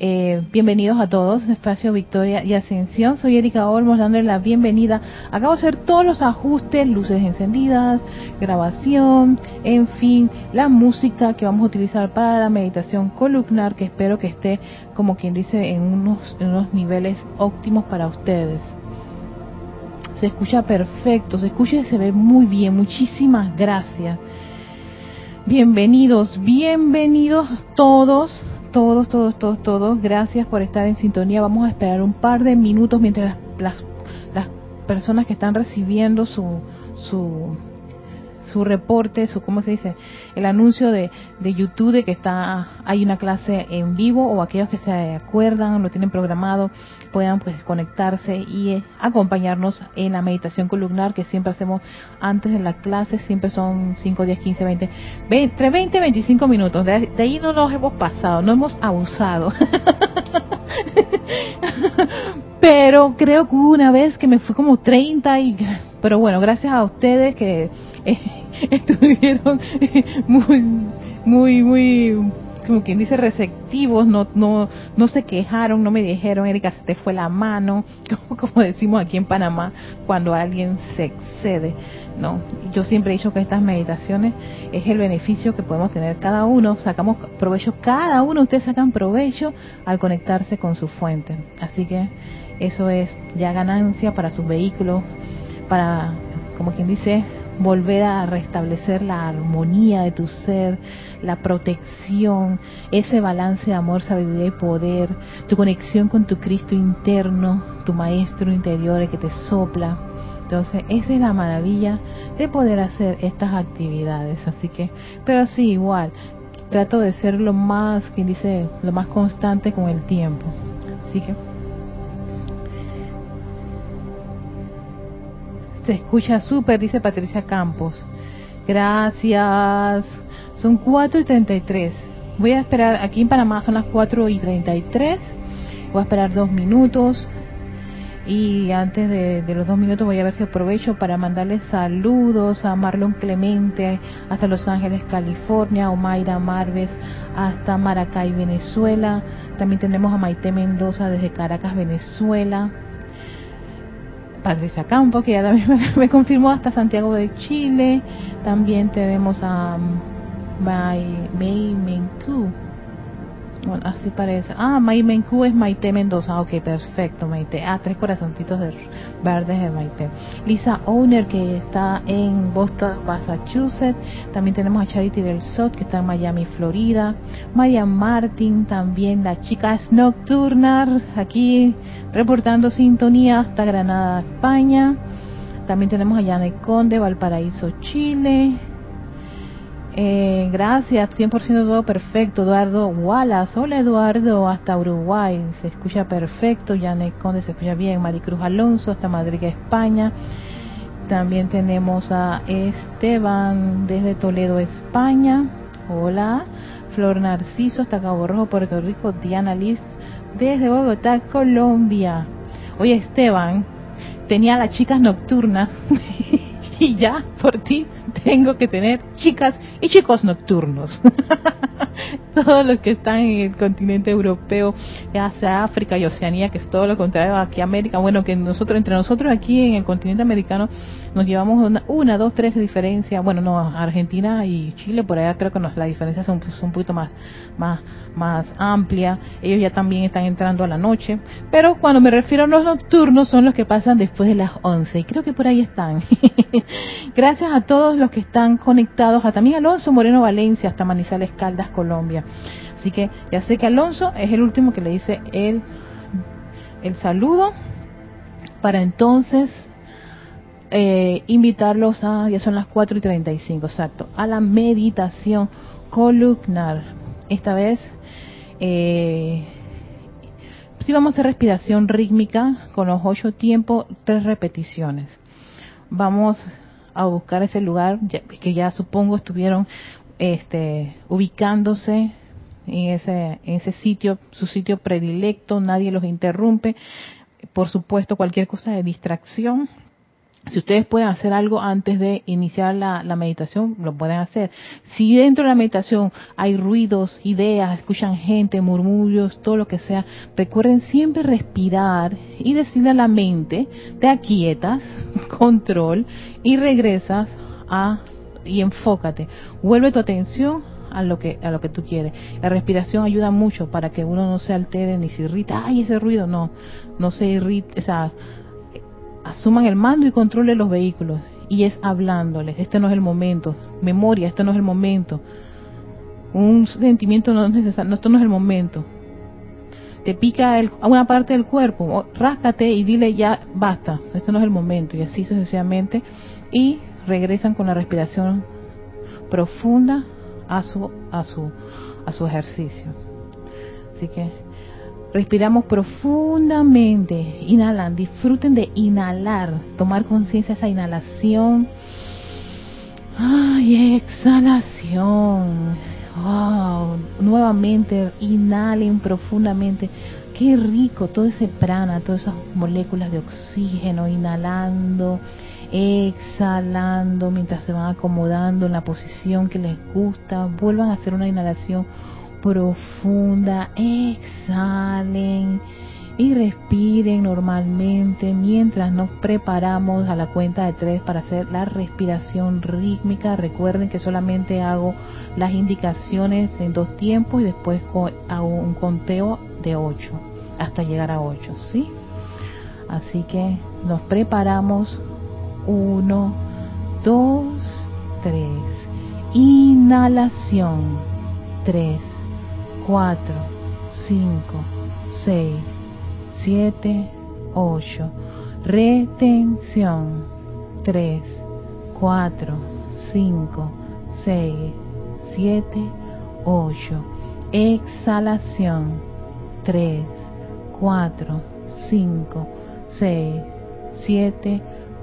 Eh, bienvenidos a todos, Espacio Victoria y Ascensión. Soy Erika Olmos dándole la bienvenida. Acabo de hacer todos los ajustes, luces encendidas, grabación, en fin, la música que vamos a utilizar para la meditación columnar, que espero que esté, como quien dice, en unos, en unos niveles óptimos para ustedes. Se escucha perfecto, se escucha y se ve muy bien. Muchísimas gracias. Bienvenidos, bienvenidos todos todos, todos, todos, todos. Gracias por estar en sintonía. Vamos a esperar un par de minutos mientras las, las, personas que están recibiendo su, su, su reporte, su, ¿cómo se dice? El anuncio de, de YouTube de que está, hay una clase en vivo o aquellos que se acuerdan, lo tienen programado, puedan pues conectarse y eh, acompañarnos en la meditación columnar que siempre hacemos antes de la clase, siempre son 5, 10, 15, 20, entre 20 y 25 minutos. De, ahí no nos hemos pasado, no hemos abusado. pero creo que una vez que me fui como 30 y pero bueno, gracias a ustedes que eh, estuvieron muy muy muy como quien dice, receptivos, no, no, no se quejaron, no me dijeron, Erika, se te fue la mano, como, decimos aquí en Panamá, cuando alguien se excede. No, yo siempre he dicho que estas meditaciones es el beneficio que podemos tener cada uno, sacamos provecho, cada uno, ustedes sacan provecho al conectarse con su fuente. Así que eso es ya ganancia para sus vehículos, para, como quien dice, volver a restablecer la armonía de tu ser, la protección, ese balance de amor, sabiduría y poder, tu conexión con tu Cristo interno, tu maestro interior que te sopla. Entonces, esa es la maravilla de poder hacer estas actividades. Así que, pero sí, igual, trato de ser lo más, quien dice, lo más constante con el tiempo. Así que Se escucha súper, dice Patricia Campos. Gracias. Son 4 y 33. Voy a esperar, aquí en Panamá son las 4 y 33. Voy a esperar dos minutos. Y antes de, los dos minutos voy a ver si aprovecho para mandarles saludos a Marlon Clemente hasta Los Ángeles, California, Omaira Marves hasta Maracay, Venezuela. También tenemos a Maite Mendoza desde Caracas, Venezuela. Patricia Campo, que ya también me, confirmó hasta Santiago de Chile. También tenemos a Mai Mei Menku. Bueno, así parece. Ah, Mai Menku es Maite Mendoza. Ok, perfecto, Maite. Ah, tres corazoncitos de verdes de Maite. Lisa Owner, que está en Boston, Massachusetts. También tenemos a Charity del Sot, que está en Miami, Florida. Maya Martin, también la chica Nocturna, aquí reportando sintonía hasta Granada, España. También tenemos a Yane Conde, Valparaíso, Chile. Eh, gracias, 100% todo perfecto. Eduardo Wallace, hola Eduardo, hasta Uruguay, se escucha perfecto. Yane Conde se escucha bien. Maricruz Alonso, hasta Madrid, España. También tenemos a Esteban desde Toledo, España. Hola. Flor Narciso, hasta Cabo Rojo, Puerto Rico. Diana Liz desde Bogotá, Colombia. Oye, Esteban, tenía las chicas nocturnas y ya por ti tengo que tener chicas y chicos nocturnos. Todos los que están en el continente europeo, hacia África y Oceanía, que es todo lo contrario aquí América. Bueno, que nosotros, entre nosotros aquí en el continente americano, nos llevamos una, dos, tres diferencias. Bueno, no, Argentina y Chile, por allá creo que nos, la diferencia son, un poquito más, más, más amplia. Ellos ya también están entrando a la noche. Pero cuando me refiero a los nocturnos, son los que pasan después de las 11. Y creo que por ahí están. Gracias a todos los que están conectados, a también Alonso Moreno Valencia, hasta Manizales Caldas, Colombia. Así que ya sé que Alonso es el último que le dice el, el saludo para entonces eh, invitarlos a, ya son las 4 y 35, exacto, a la meditación columnar. Esta vez, eh, si vamos a hacer respiración rítmica con los ocho tiempos, tres repeticiones. Vamos a buscar ese lugar que ya supongo estuvieron este, ubicándose en ese, sitio, su sitio predilecto, nadie los interrumpe. Por supuesto, cualquier cosa de distracción Si ustedes pueden hacer algo antes de iniciar la, meditación, lo pueden hacer. Si dentro de la meditación hay ruidos, ideas, escuchan gente, murmullos, todo lo que sea, recuerden siempre respirar y decirle a la mente, te aquietas, control, y regresas a y enfócate. Vuelve tu atención a lo que a lo que tú quieres. La respiración ayuda mucho para que uno no se altere ni se irrita. Ay, ese ruido no, no se irrita, o sea, asuman el mando y controlen los vehículos. Y es hablándoles, este no es el momento. Memoria, este no es el momento. Un sentimiento no es necesario, esto no es el momento. Te pica el, una parte del cuerpo, ráscate y dile ya basta, este no es el momento. Y así sucesivamente. Y regresan con la respiración profunda a su, a su, a su ejercicio. Así que Respiramos profundamente, inhalan, disfruten de inhalar, tomar conciencia de esa inhalación. Ay, exhalación. Wow. Nuevamente, inhalen profundamente. Qué rico todo ese prana, todas esas moléculas de oxígeno, inhalando, exhalando mientras se van acomodando en la posición que les gusta. Vuelvan a hacer una inhalación profunda, exhalen y respiren normalmente mientras nos preparamos a la cuenta de tres para hacer la respiración rítmica. Recuerden que solamente hago las indicaciones en dos tiempos y después hago un conteo de ocho hasta llegar a ocho, ¿sí? Así que nos preparamos. Uno, dos, tres. Inhalación. Tres 4, 5, 6, 7, 8. Retención. 3, 4, 5, 6, 7, 8. Exhalación. 3, 4, 5, 6, 7, 8.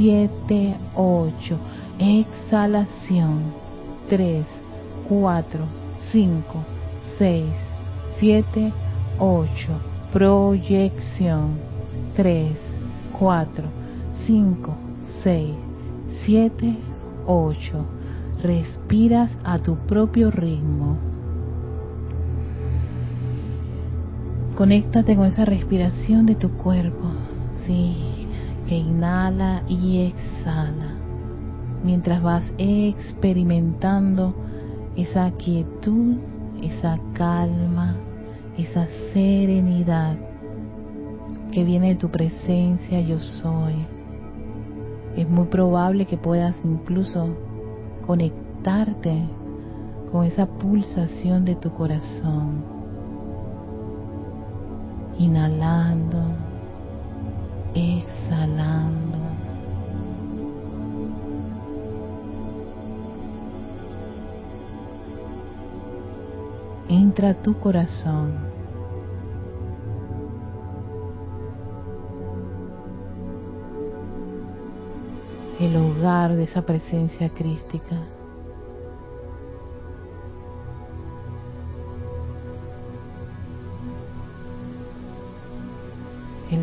7, 8. Exhalación. 3, 4, 5, 6, 7, 8 proyección 3, 4, 5, 6, 7, 8. Respiras a tu propio ritmo. Conéctate con esa respiración de tu cuerpo, sí, que inhala y exhala, mientras vas experimentando esa quietud, esa calma, esa serenidad que viene de tu presencia yo soy. Es muy probable que puedas incluso conectarte con esa pulsación de tu corazón. Inhalando, exhalando. Entra tu corazón el hogar de esa presencia crística.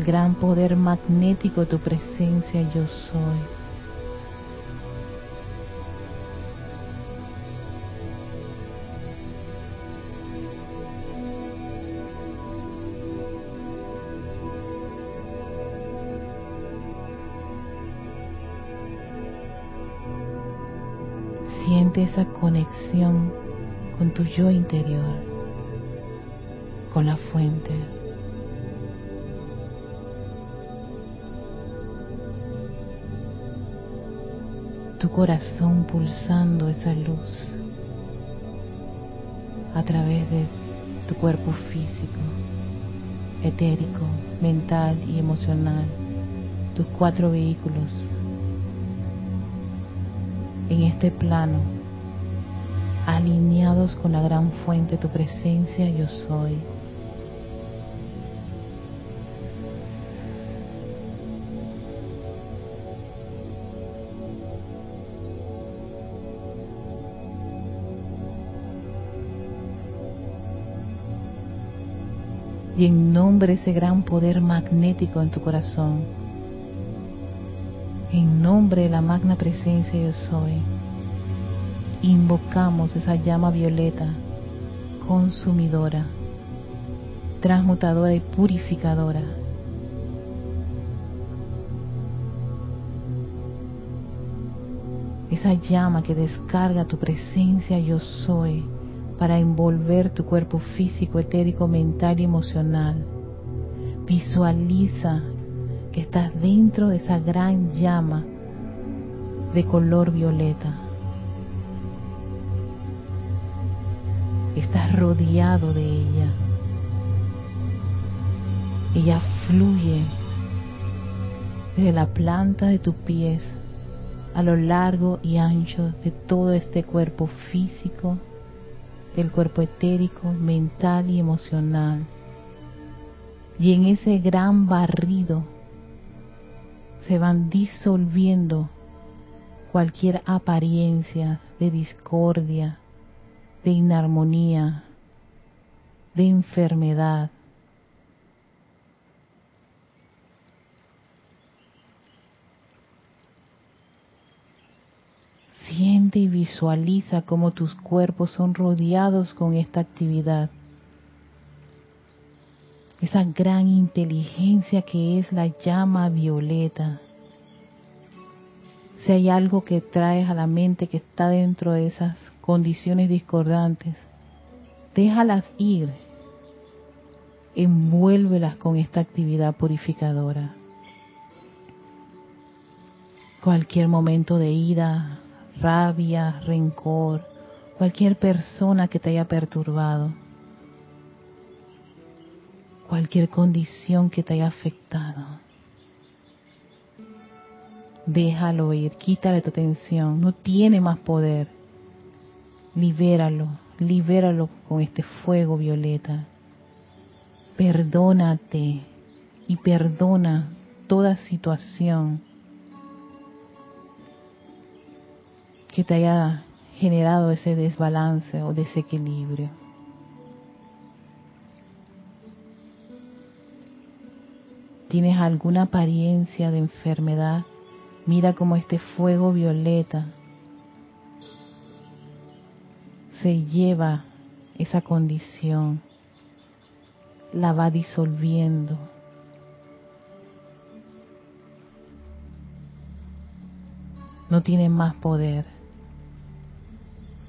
Gran poder magnético de tu presencia yo soy. Siente esa conexión con tu yo interior, con la fuente. Tu corazón pulsando esa luz a través de tu cuerpo físico, etérico, mental y emocional, tus cuatro vehículos en este plano, alineados con la gran fuente tu presencia, yo soy. Y en nombre de ese gran poder magnético en tu corazón, en nombre de la magna presencia yo soy, invocamos esa llama violeta consumidora, transmutadora y purificadora. Esa llama que descarga tu presencia yo soy para envolver tu cuerpo físico, etérico, mental y emocional. Visualiza que estás dentro de esa gran llama de color violeta. Estás rodeado de ella. Ella fluye desde la planta de tus pies a lo largo y ancho de todo este cuerpo físico, del cuerpo etérico, mental y emocional. Y en ese gran barrido se van disolviendo cualquier apariencia de discordia, de inarmonía, de enfermedad. Siente y visualiza cómo tus cuerpos son rodeados con esta actividad. Esa gran inteligencia que es la llama violeta. Si hay algo que traes a la mente que está dentro de esas condiciones discordantes, déjalas ir. Envuélvelas con esta actividad purificadora. Cualquier momento de ira, rabia, rencor, cualquier persona que te haya perturbado, cualquier condición que te haya afectado. Déjalo ir, quítale tu atención, no tiene más poder. Libéralo, libéralo con este fuego violeta. Perdónate y perdona toda situación que te haya generado ese desbalance o desequilibrio. ¿Tienes alguna apariencia de enfermedad? Mira cómo este fuego violeta se lleva esa condición, la va disolviendo. No tiene más poder,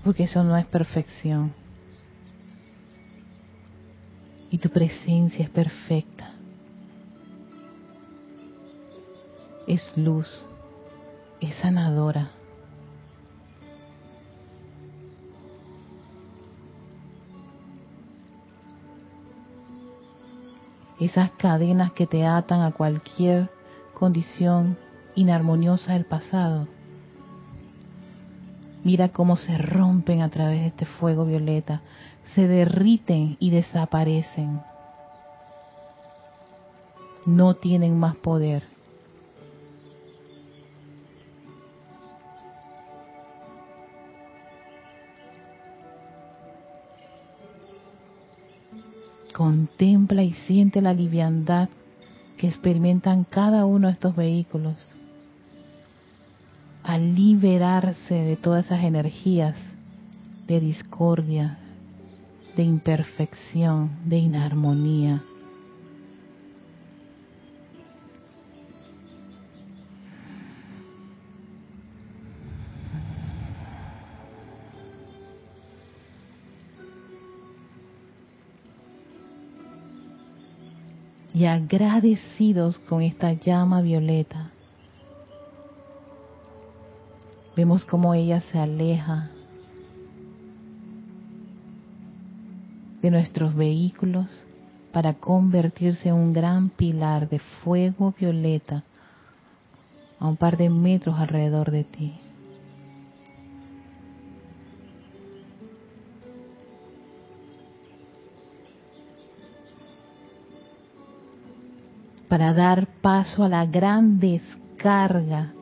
porque eso no es perfección. Y tu presencia es perfecta. Es luz, es sanadora. Esas cadenas que te atan a cualquier condición inarmoniosa del pasado Mira cómo se rompen a través de este fuego violeta, se derriten y desaparecen. No tienen más poder. Contempla y siente la liviandad que experimentan cada uno de estos vehículos liberarse de todas esas energías de discordia, de imperfección, de inarmonía. Y agradecidos con esta llama violeta Vemos cómo ella se aleja de nuestros vehículos para convertirse en un gran pilar de fuego violeta a un par de metros alrededor de ti. Para dar paso a la gran descarga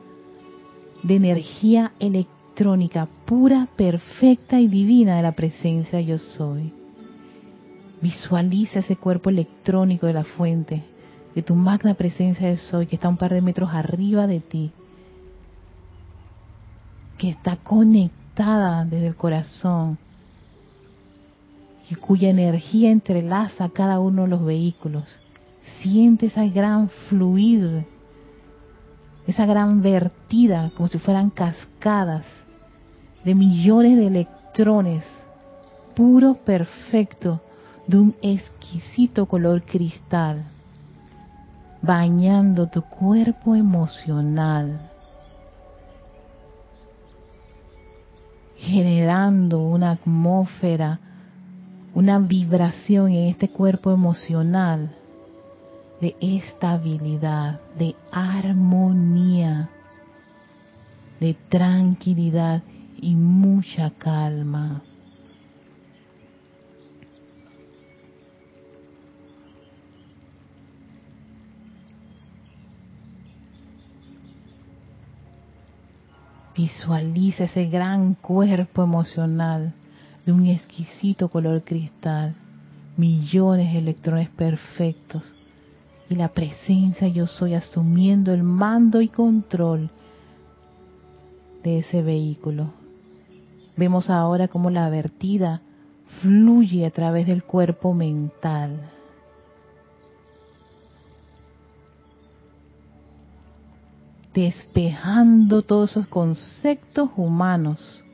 de energía electrónica pura, perfecta y divina de la presencia yo soy. Visualiza ese cuerpo electrónico de la fuente, de tu magna presencia de soy, que está un par de metros arriba de ti, que está conectada desde el corazón y cuya energía entrelaza cada uno de los vehículos. Siente esa gran fluir, esa gran vertida, como si fueran cascadas de millones de electrones, puro, perfecto, de un exquisito color cristal, bañando tu cuerpo emocional, generando una atmósfera, una vibración en este cuerpo emocional de estabilidad, de armonía, de tranquilidad y mucha calma. Visualiza ese gran cuerpo emocional de un exquisito color cristal, millones de electrones perfectos y la presencia yo soy asumiendo el mando y control de ese vehículo. Vemos ahora cómo la vertida fluye a través del cuerpo mental despejando todos esos conceptos humanos,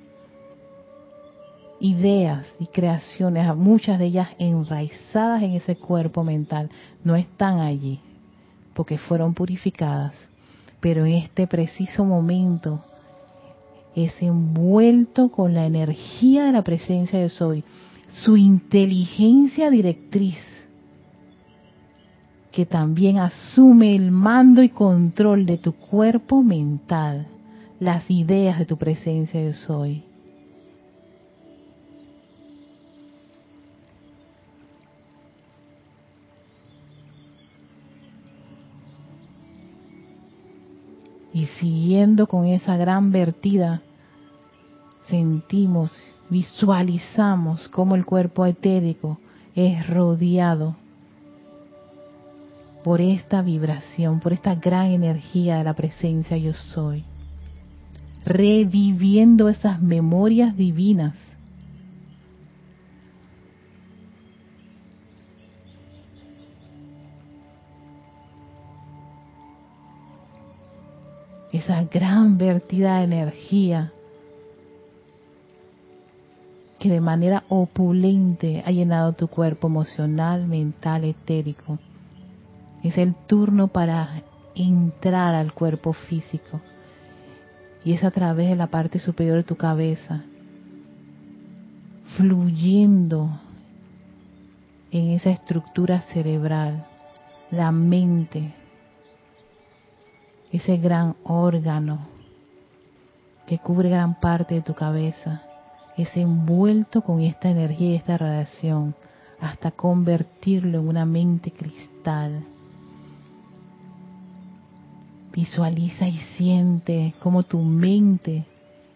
ideas y creaciones, muchas de ellas enraizadas en ese cuerpo mental, no están allí porque fueron purificadas, pero en este preciso momento es envuelto con la energía de la presencia de Soy, su inteligencia directriz que también asume el mando y control de tu cuerpo mental, las ideas de tu presencia de soy. Y siguiendo con esa gran vertida, sentimos, visualizamos cómo el cuerpo etérico es rodeado por esta vibración, por esta gran energía de la presencia yo soy, reviviendo esas memorias divinas. Esa gran vertida de energía que de manera opulente ha llenado tu cuerpo emocional, mental, etérico es el turno para entrar al cuerpo físico. Y es a través de la parte superior de tu cabeza, fluyendo en esa estructura cerebral, la mente, ese gran órgano que cubre gran parte de tu cabeza, es envuelto con esta energía y esta radiación hasta convertirlo en una mente cristal. Visualiza y siente cómo tu mente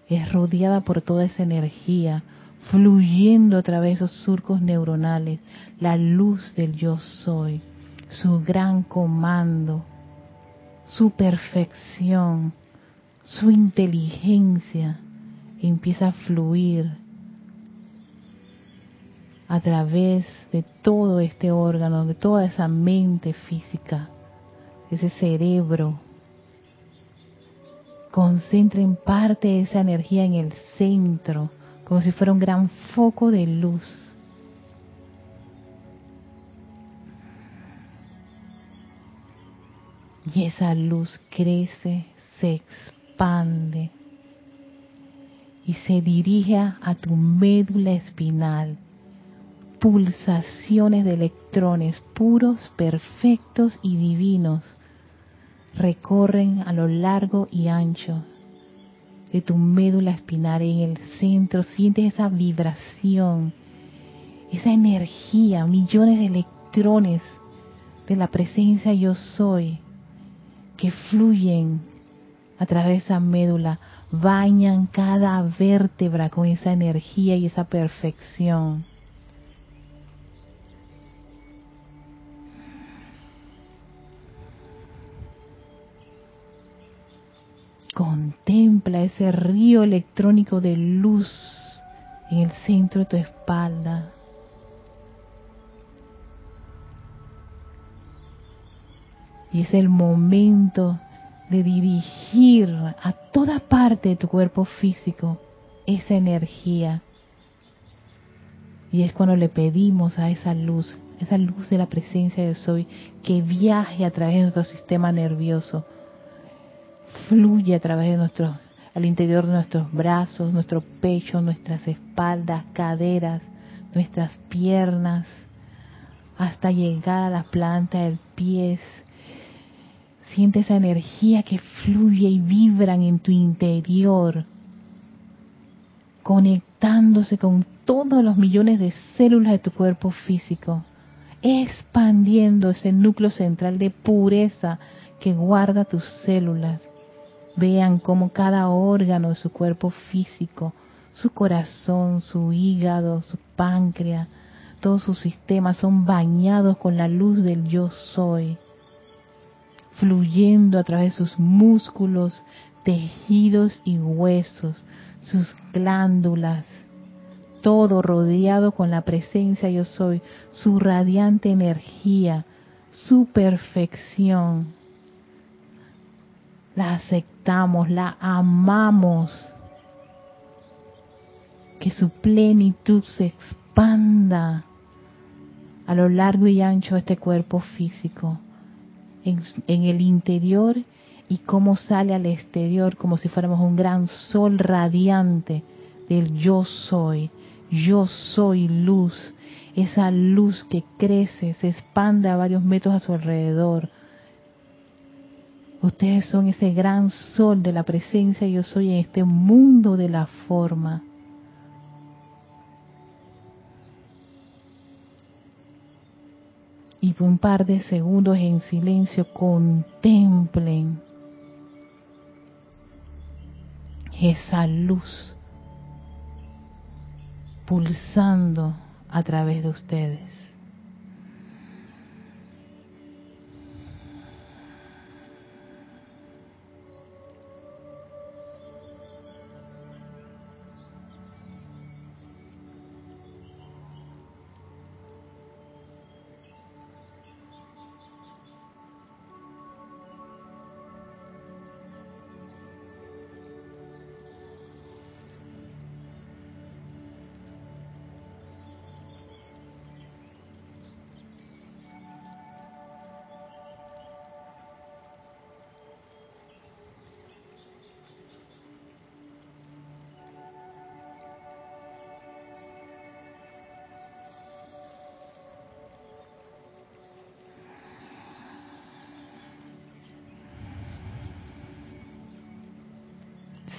es rodeada por toda esa energía, fluyendo a través de esos surcos neuronales, la luz del yo soy, su gran comando, su perfección, su inteligencia empieza a fluir a través de todo este órgano, de toda esa mente física, ese cerebro concentren parte de esa energía en el centro, como si fuera un gran foco de luz. Y esa luz crece, se expande y se dirige a tu médula espinal. Pulsaciones de electrones puros, perfectos y divinos recorren a lo largo y ancho de tu médula espinal en el centro. Sientes esa vibración, esa energía, millones de electrones de la presencia yo soy que fluyen a través de esa médula bañan cada vértebra con esa energía y esa perfección. Contempla ese río electrónico de luz en el centro de tu espalda. Y es el momento de dirigir a toda parte de tu cuerpo físico esa energía. Y es cuando le pedimos a esa luz, esa luz de la presencia de Soy, que viaje a través de nuestro sistema nervioso, fluye a través de nuestro, al interior de nuestros brazos, nuestro pecho, nuestras espaldas, caderas, nuestras piernas, hasta llegar a la planta del pie, Siente esa energía que fluye y vibran en tu interior, conectándose con todos los millones de células de tu cuerpo físico, expandiendo ese núcleo central de pureza que guarda tus células. Vean cómo cada órgano de su cuerpo físico, su corazón, su hígado, su páncreas, todos sus sistemas son bañados con la luz del yo soy fluyendo a través de sus músculos, tejidos y huesos, sus glándulas, todo rodeado con la presencia yo soy, su radiante energía, su perfección. La aceptamos, la amamos. Que su plenitud se expanda a lo largo y ancho de este cuerpo físico en, el interior y cómo sale al exterior como si fuéramos un gran sol radiante del yo soy. Yo soy luz, esa luz que crece, se expande a varios metros a su alrededor. Ustedes son ese gran sol de la presencia yo soy en este mundo de la forma. Y por un par de segundos en silencio contemplen esa luz pulsando a través de ustedes.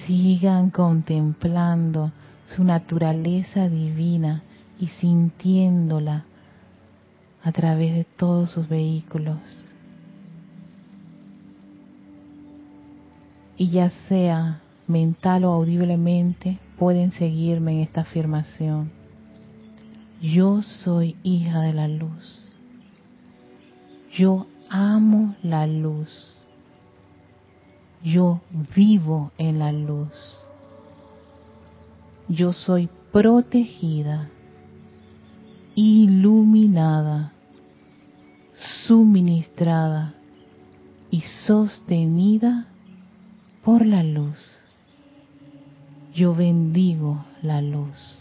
Sigan contemplando su naturaleza divina y sintiéndola a través de todos sus vehículos. Y ya sea mental o audiblemente, pueden seguirme en esta afirmación. Yo soy hija de la luz. Yo amo la luz yo vivo en la luz. Yo soy protegida, iluminada, suministrada y sostenida por la luz. Yo bendigo la luz.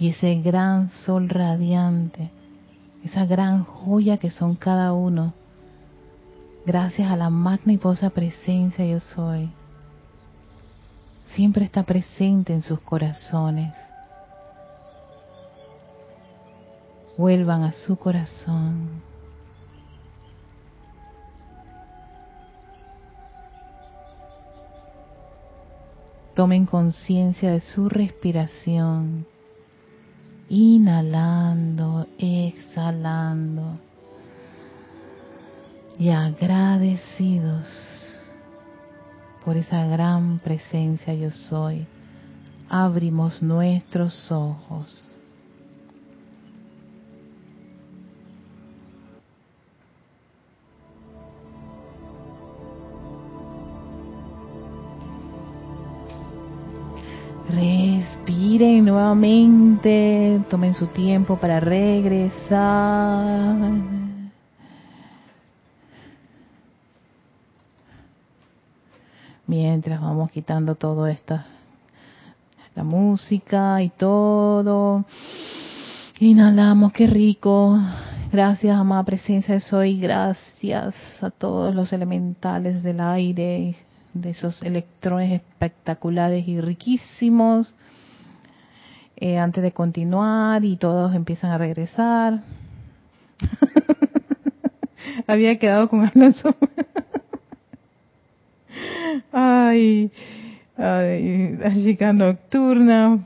Y ese gran sol radiante, esa gran joya que son cada uno, gracias a la magnificosa presencia yo soy, siempre está presente en sus corazones. Vuelvan a su corazón. Tomen conciencia de su respiración inhalando, exhalando y agradecidos por esa gran presencia yo soy, abrimos nuestros ojos. Nuevamente, tomen su tiempo para regresar. Mientras vamos quitando todo esto, la música y todo. Inhalamos, qué rico. Gracias, amada presencia de Soy. Gracias a todos los elementales del aire, de esos electrones espectaculares y riquísimos. Eh, antes de continuar y todos empiezan a regresar. Había quedado con Alonso. ay, ay, la chica nocturna.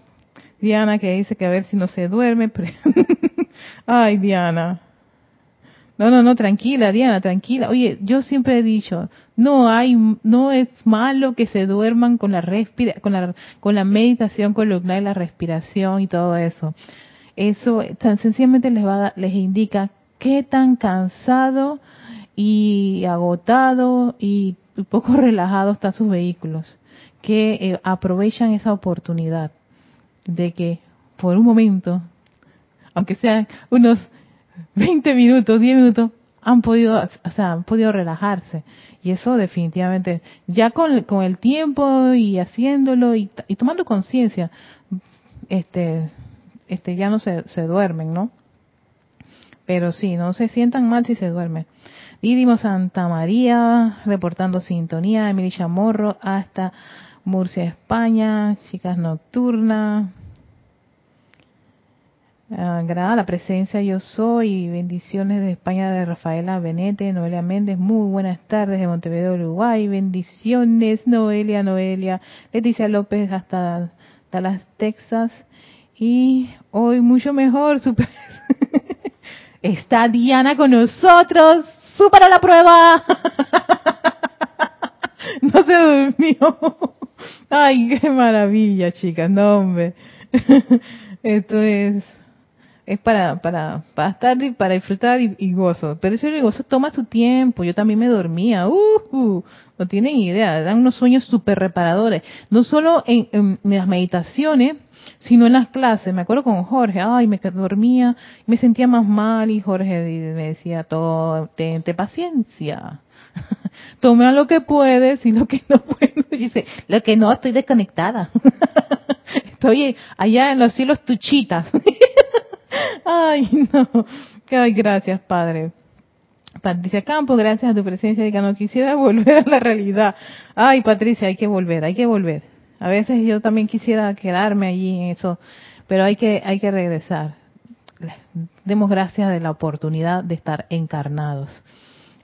Diana que dice que a ver si no se duerme. ay, Diana. No, no, no, tranquila, Diana, tranquila. Oye, yo siempre he dicho, no hay, no es malo que se duerman con la respira, con la, con la meditación columnar y la respiración y todo eso. Eso tan sencillamente les va, les indica qué tan cansado y agotado y poco relajado están sus vehículos, que eh, aprovechan esa oportunidad de que por un momento, aunque sean unos 20 minutos, 10 minutos, han podido, o sea, han podido relajarse. Y eso definitivamente, ya con, con el tiempo y haciéndolo y, tomando conciencia, este, este, ya no se, se duermen, ¿no? Pero sí, no se sientan mal si se duermen. Vidimos Santa María, reportando sintonía, Emilia Chamorro, hasta Murcia, España, chicas nocturnas, Agrada la presencia yo soy. Bendiciones de España de Rafaela Benete, Noelia Méndez. Muy buenas tardes de Montevideo, Uruguay. Bendiciones, Noelia, Noelia. Leticia López hasta Dallas, Texas. Y hoy mucho mejor. Super... Está Diana con nosotros. ¡Supera la prueba! no se durmió. Ay, qué maravilla, chicas. No, hombre. Esto es es para, para, para estar y para disfrutar y, gozo. Pero ese gozo toma su tiempo. Yo también me dormía. Uh, uh no tienen idea. Dan unos sueños súper reparadores. No solo en, en, las meditaciones, sino en las clases. Me acuerdo con Jorge. Ay, me dormía. Me sentía más mal y Jorge me decía todo, paciencia. Tome a lo que puedes y lo que no puedes. dice, lo que no, estoy desconectada. estoy allá en los cielos tuchitas. Ay, no. Ay, gracias, Padre. Patricia Campo, gracias a tu presencia, que no quisiera volver a la realidad. Ay, Patricia, hay que volver, hay que volver. A veces yo también quisiera quedarme allí en eso, pero hay que, hay que regresar. Demos gracias de la oportunidad de estar encarnados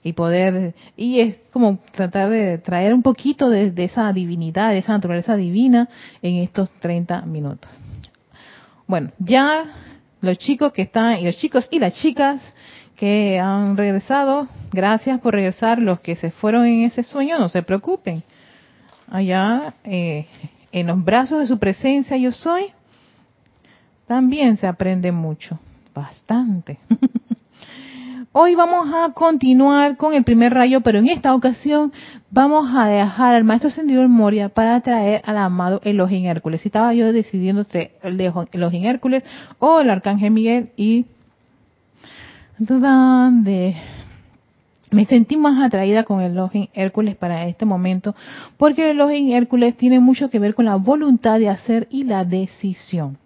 y poder, y es como tratar de traer un poquito de, de esa divinidad, de esa naturaleza divina en estos 30 minutos. Bueno, ya los chicos que están, y los chicos y las chicas que han regresado, gracias por regresar. Los que se fueron en ese sueño, no se preocupen. Allá, eh, en los brazos de su presencia yo soy, también se aprende mucho, bastante. Hoy vamos a continuar con el primer rayo, pero en esta ocasión vamos a dejar al maestro ascendido Moria para traer al amado Elohim Hércules. Si estaba yo decidiendo entre el de Elohim Hércules o el arcángel Miguel y me sentí más atraída con el Elohim Hércules para este momento, porque el Elohim Hércules tiene mucho que ver con la voluntad de hacer y la decisión.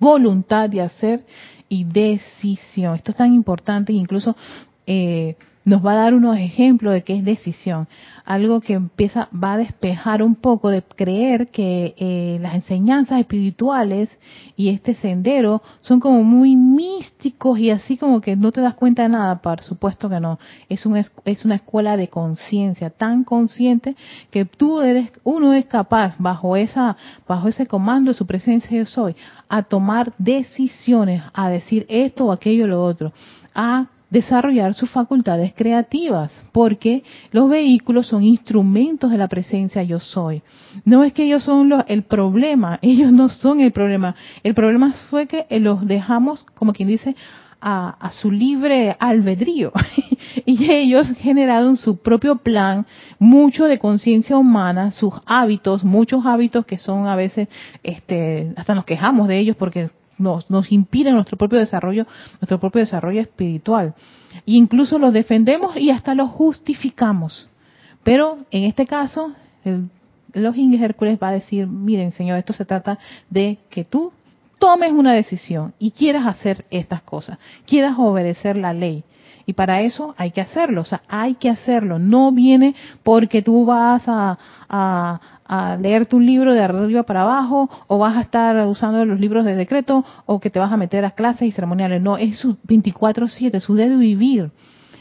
voluntad de hacer y decisión. Esto es tan importante, incluso eh, nos va a dar unos ejemplos de qué es decisión. Algo que empieza, va a despejar un poco de creer que eh, las enseñanzas espirituales y este sendero son como muy místicos y así como que no te das cuenta de nada. Por supuesto que no. Es, un, es una escuela de conciencia, tan consciente que tú eres, uno es capaz bajo esa, bajo ese comando de su presencia yo soy, a tomar decisiones, a decir esto o aquello o lo otro, a desarrollar sus facultades creativas, porque los vehículos son instrumentos de la presencia yo soy. No es que ellos son el problema, ellos no son el problema. El problema fue que los dejamos, como quien dice, a, su libre albedrío. y ellos generaron su propio plan, mucho de conciencia humana, sus hábitos, muchos hábitos que son a veces, este, hasta nos quejamos de ellos porque nos, nos impiden nuestro propio desarrollo, nuestro propio desarrollo espiritual. E incluso los defendemos y hasta los justificamos. Pero en este caso, el, los Hércules va a decir, miren Señor, esto se trata de que tú tomes una decisión y quieras hacer estas cosas, quieras obedecer la ley. Y para eso hay que hacerlo, o sea, hay que hacerlo. No viene porque tú vas a, a, a leerte un libro de arriba para abajo o vas a estar usando los libros de decreto o que te vas a meter a clases y ceremoniales. No, es su 24/7, su de vivir.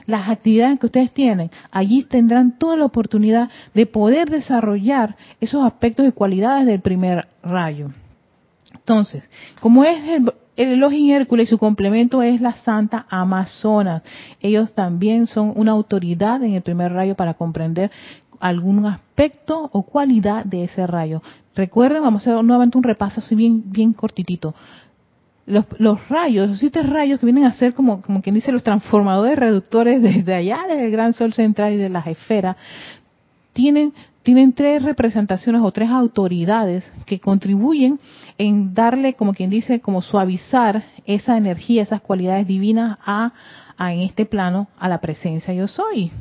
Las actividades que ustedes tienen, allí tendrán toda la oportunidad de poder desarrollar esos aspectos y cualidades del primer rayo. Entonces, como es el, el Elohim Hércules su complemento es la Santa Amazonas. Ellos también son una autoridad en el primer rayo para comprender algún aspecto o cualidad de ese rayo. Recuerden, vamos a hacer nuevamente un repaso así bien, bien cortitito. Los, rayos, los siete rayos que vienen a ser como, como quien dice los transformadores reductores desde allá del gran sol central y de las esferas, tienen, tienen tres representaciones o tres autoridades que contribuyen en darle, como quien dice, como suavizar esa energía, esas cualidades divinas a, a en este plano, a la presencia yo soy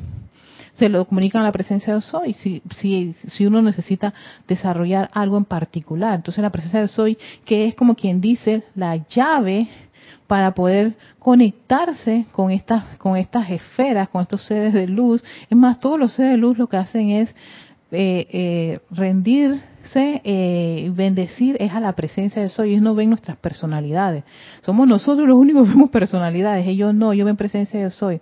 se lo comunican a la presencia de soy, si, si, si uno necesita desarrollar algo en particular. Entonces la presencia de soy, que es como quien dice la llave para poder conectarse con estas, con estas esferas, con estos seres de luz. Es más, todos los seres de luz lo que hacen es eh, eh, rendirse eh, bendecir es a la presencia de soy. Ellos no ven nuestras personalidades. Somos nosotros los únicos que vemos personalidades. Ellos no, ellos ven presencia de soy.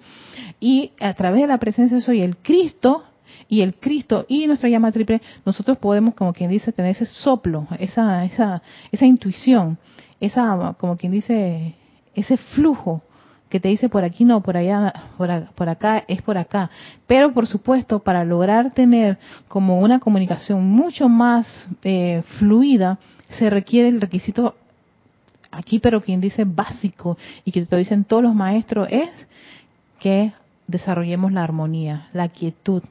Y a través de la presencia de soy, el Cristo y el Cristo y nuestra llama triple, nosotros podemos, como quien dice, tener ese soplo, esa, esa, esa intuición, esa, como quien dice, ese flujo que te dice por aquí no, por allá, por, acá, es por acá. Pero por supuesto, para lograr tener como una comunicación mucho más eh, fluida, se requiere el requisito aquí, pero quien dice básico y que te dicen todos los maestros es que desarrollemos la armonía, la quietud,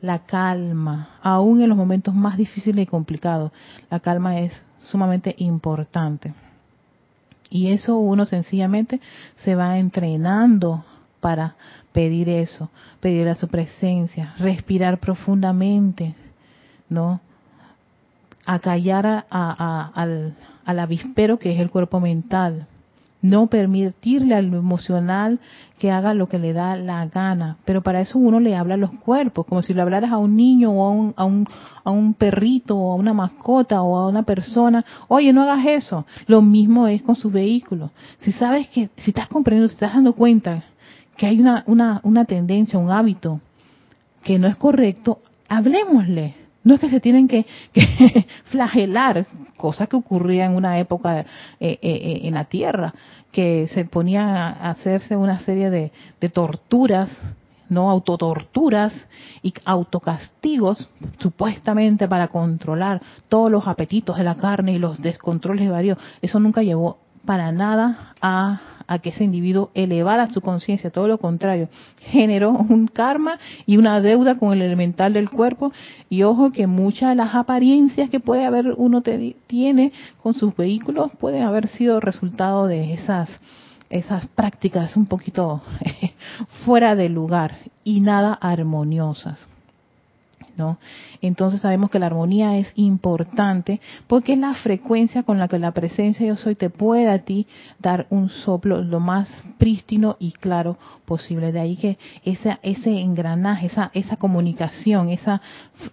la calma, aún en los momentos más difíciles y complicados. La calma es sumamente importante. Y eso uno sencillamente se va entrenando para pedir eso, pedir a su presencia, respirar profundamente, ¿no? Acallar a, al avispero que es el cuerpo mental, no permitirle al emocional que haga lo que le da la gana, pero para eso uno le habla a los cuerpos, como si le hablaras a un niño o a un, a un, a un perrito o a una mascota o a una persona, oye, no hagas eso. Lo mismo es con sus vehículos. Si sabes que, si estás comprendiendo, si estás dando cuenta que hay una, una, una tendencia, un hábito que no es correcto, hablemosle. No es que se tienen que, que flagelar, cosa que ocurría en una época eh, eh, eh, en la Tierra, que se ponía a hacerse una serie de, de torturas, no autotorturas y autocastigos, supuestamente para controlar todos los apetitos de la carne y los descontroles varios. Eso nunca llevó para nada a a que ese individuo elevara su conciencia, todo lo contrario, generó un karma y una deuda con el elemental del cuerpo y ojo que muchas de las apariencias que puede haber uno tiene con sus vehículos pueden haber sido resultado de esas esas prácticas un poquito fuera de lugar y nada armoniosas. Entonces sabemos que la armonía es importante porque es la frecuencia con la que la presencia yo soy te puede a ti dar un soplo lo más prístino y claro posible. De ahí que ese engranaje, esa, esa comunicación, esa,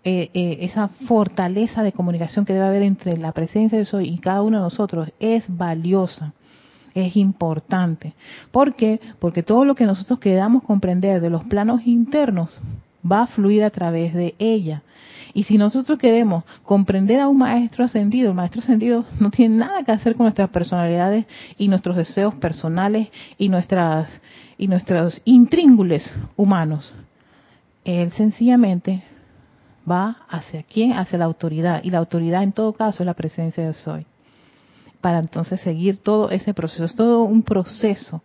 eh, eh, esa fortaleza de comunicación que debe haber entre la presencia yo soy y cada uno de nosotros es valiosa es importante. ¿Por qué? Porque todo lo que nosotros queramos comprender de los planos internos va a fluir a través de ella. Y si nosotros queremos comprender a un maestro ascendido, el maestro ascendido no tiene nada que hacer con nuestras personalidades y nuestros deseos personales y nuestras y nuestros intríngules humanos. Él sencillamente va hacia quién? Hacia la autoridad. Y la autoridad en todo caso es la presencia de Soy. Para entonces seguir todo ese proceso. Es todo un proceso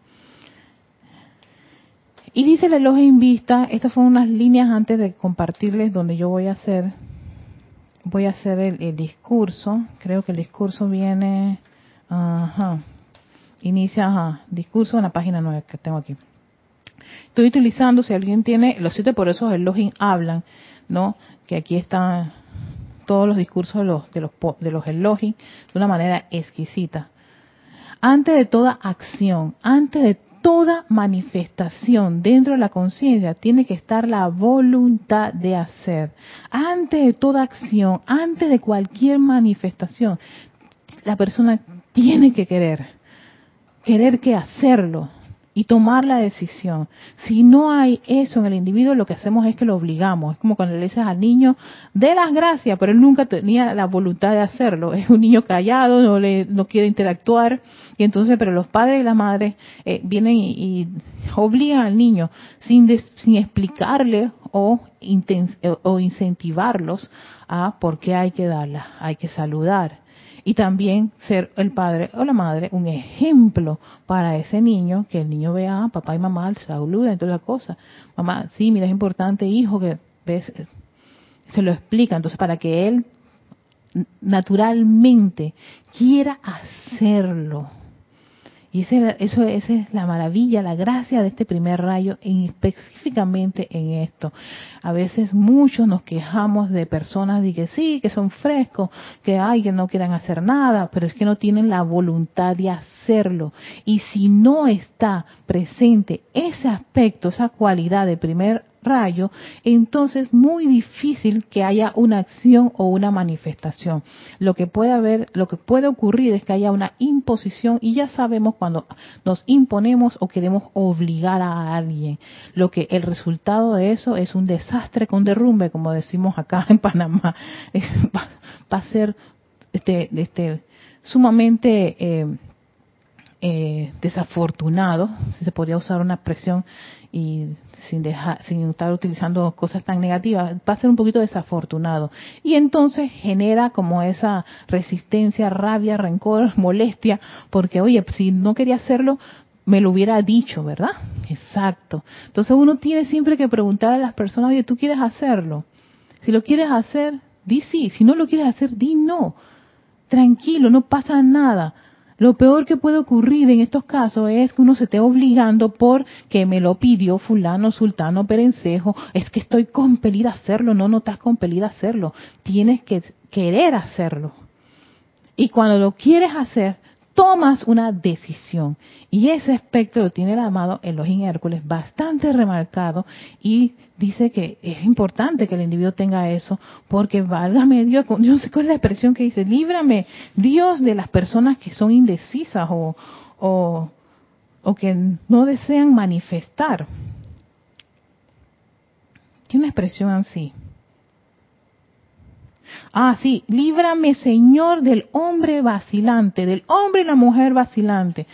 y dice el elogio en vista, estas fueron unas líneas antes de compartirles donde yo voy a hacer, voy a hacer el, discurso. Creo que el discurso viene, inicia, discurso en la página 9 que tengo aquí. Estoy utilizando, si alguien tiene, los siete por eso el login hablan, ¿no? Que aquí están todos los discursos de los, de los, de los de una manera exquisita. Antes de toda acción, antes de toda manifestación dentro de la conciencia tiene que estar la voluntad de hacer. Antes de toda acción, antes de cualquier manifestación, la persona tiene que querer. Querer que hacerlo y tomar la decisión. Si no hay eso en el individuo, lo que hacemos es que lo obligamos. Es como cuando le dices al niño, de las gracias, pero él nunca tenía la voluntad de hacerlo. Es un niño callado, no le no quiere interactuar. Y entonces, pero los padres y la madre eh, vienen y, obligan al niño sin, sin explicarle o, o incentivarlos a por qué hay que darla, hay que saludar y también ser el padre o la madre un ejemplo para ese niño, que el niño vea papá y mamá, saluda y toda la cosa. Mamá, sí, mira, es importante, hijo, que ves, se lo explica. Entonces, para que él naturalmente quiera hacerlo y eso, esa es la maravilla, la gracia de este primer rayo, específicamente en esto. A veces muchos nos quejamos de personas de que sí, que son frescos, que hay, que no quieran hacer nada, pero es que no tienen la voluntad de hacerlo. Y si no está presente ese aspecto, esa cualidad de primer rayo, entonces muy difícil que haya una acción o una manifestación. Lo que puede haber, lo que puede ocurrir es que haya una imposición y ya sabemos cuando nos imponemos o queremos obligar a alguien. Lo que el resultado de eso es un desastre con derrumbe, como decimos acá en Panamá. Va, a ser este, este sumamente eh, eh, desafortunado, si se podría usar una expresión y sin dejar, sin estar utilizando cosas tan negativas, va a ser un poquito desafortunado. Y entonces genera como esa resistencia, rabia, rencor, molestia, porque oye, si no quería hacerlo, me lo hubiera dicho, ¿verdad? Exacto. Entonces uno tiene siempre que preguntar a las personas, oye, ¿tú quieres hacerlo? Si lo quieres hacer, di sí. Si no lo quieres hacer, di no. Tranquilo, no pasa nada. Lo peor que puede ocurrir en estos casos es que uno se esté obligando porque me lo pidió fulano, sultano, perencejo, es que estoy compelida a hacerlo. No, no estás compelida a hacerlo. Tienes que querer hacerlo. Y cuando lo quieres hacer, tomas una decisión. Y ese aspecto lo tiene el amado Elohim Hércules bastante remarcado y dice que es importante que el individuo tenga eso porque válgame Dios, yo sé cuál es la expresión que dice, líbrame Dios de las personas que son indecisas o, o, o que no desean manifestar. Tiene una expresión así. Ah, sí, líbrame Señor del hombre vacilante, del hombre y la mujer vacilante.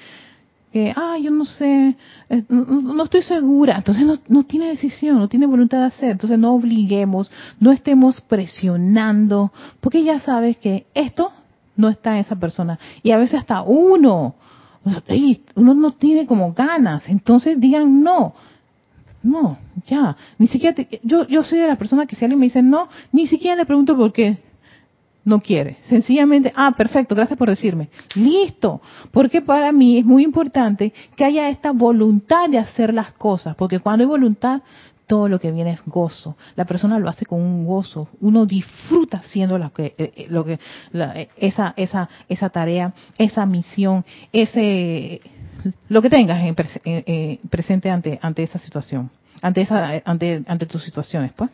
Que, ah, yo no sé, eh, no, estoy segura. Entonces no, no, tiene decisión, no tiene voluntad de hacer. Entonces no obliguemos, no estemos presionando, porque ya sabes que esto no está en esa persona. Y a veces hasta uno, uno no tiene como ganas. Entonces digan no. No, ya, ni siquiera, yo, yo soy de la persona que si alguien me dice no, ni siquiera le pregunto por qué no quiere. Sencillamente, ah, perfecto, gracias por decirme. Listo, porque para mí es muy importante que haya esta voluntad de hacer las cosas, porque cuando hay voluntad, todo lo que viene es gozo. La persona lo hace con un gozo. Uno disfruta haciendo lo que, eh, eh, lo que eh, esa, esa, esa tarea, esa misión, ese lo que tengas en, presente ante ante esa situación, ante esa ante ante tus situaciones, pues.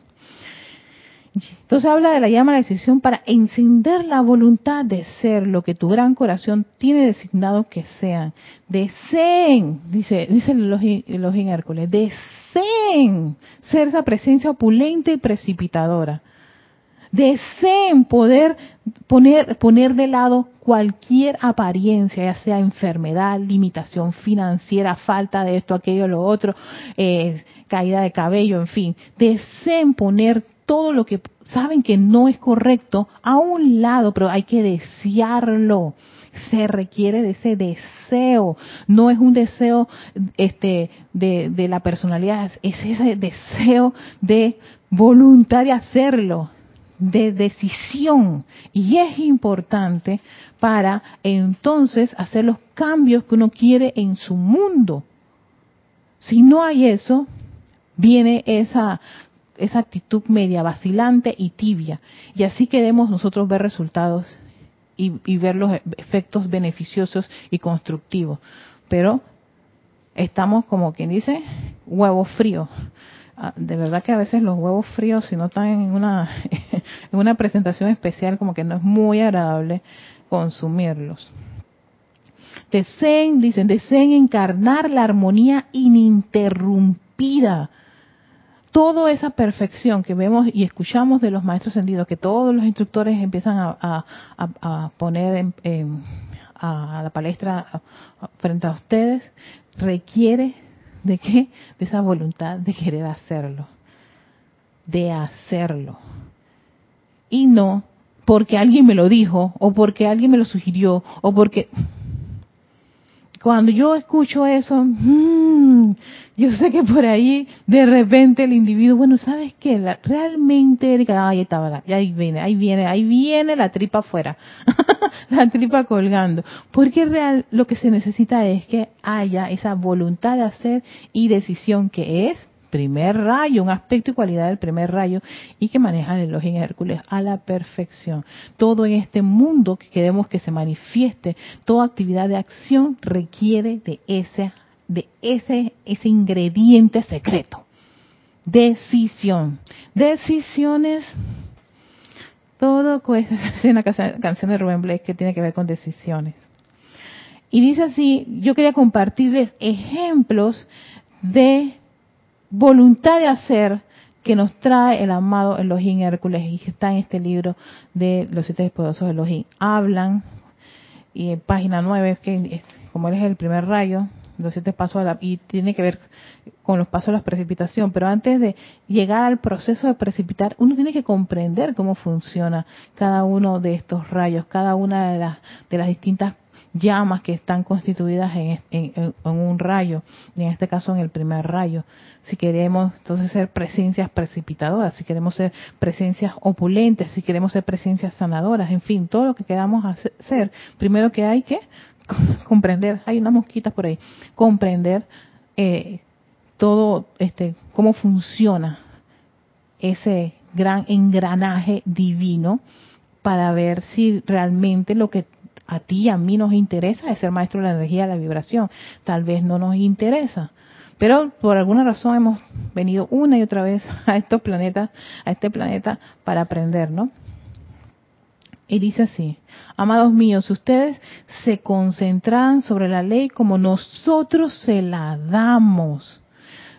Entonces habla de la llama a la decisión para encender la voluntad de ser lo que tu gran corazón tiene designado que sean. Deseen, dice, dice los, los Hércules, deseen ser esa presencia opulenta y precipitadora. Deseen poder poner, poner de lado cualquier apariencia, ya sea enfermedad, limitación financiera, falta de esto, aquello, lo otro, eh, caída de cabello, en fin. Deseen poner todo lo que saben que no es correcto a un lado, pero hay que desearlo. Se requiere de ese deseo. No es un deseo este, de, de la personalidad, es ese deseo de voluntad de hacerlo, de decisión. Y es importante para entonces hacer los cambios que uno quiere en su mundo. Si no hay eso, viene esa esa actitud media vacilante y tibia. Y así queremos nosotros ver resultados y, ver los efectos beneficiosos y constructivos. Pero estamos como quien dice, huevo frío. Ah, de verdad que a veces los huevos fríos, si no están en una, en una presentación especial, como que no es muy agradable consumirlos. Deseen, dicen, deseen encarnar la armonía ininterrumpida toda esa perfección que vemos y escuchamos de los maestros sentidos, que todos los instructores empiezan a, poner a la palestra frente a ustedes, requiere de qué? De esa voluntad de querer hacerlo, de hacerlo. Y no porque alguien me lo dijo, o porque alguien me lo sugirió, o porque cuando yo escucho eso, mmm, yo sé que por ahí de repente el individuo, bueno, ¿sabes qué? Realmente, ahí estaba, ahí viene, ahí viene, ahí viene la tripa afuera, la tripa colgando. Porque real, lo que se necesita es que haya esa voluntad de hacer y decisión que es primer rayo, un aspecto y cualidad del primer rayo, y que maneja el elogio en Hércules a la perfección. Todo en este mundo que queremos que se manifieste, toda actividad de acción requiere de ese, de ese, ese ingrediente secreto. Decisión. Decisiones todo cuesta, es una canción de Rubén Blake que tiene que ver con decisiones. Y dice así, yo quería compartirles ejemplos de voluntad de hacer que nos trae el amado Elohim Hércules y que está en este libro de los siete poderosos Elohim. Hablan, y en página 9, que como él es el primer rayo, los siete pasos y tiene que ver con los pasos de la precipitación, pero antes de llegar al proceso de precipitar, uno tiene que comprender cómo funciona cada uno de estos rayos, cada una de las, de las distintas llamas que están constituidas en, un rayo, y en este caso en el primer rayo. Si queremos entonces ser presencias precipitadoras, si queremos ser presencias opulentes, si queremos ser presencias sanadoras, en fin, todo lo que queramos hacer, primero que hay que comprender, hay unas mosquitas por ahí, comprender eh, todo este cómo funciona ese gran engranaje divino para ver si realmente lo que a ti y a mí nos interesa es ser maestro de la energía de la vibración. Tal vez no nos interesa. Pero por alguna razón hemos venido una y otra vez a estos planetas, a este planeta para aprender, ¿no? Y dice así, amados míos, ustedes se concentran sobre la ley como nosotros se la damos,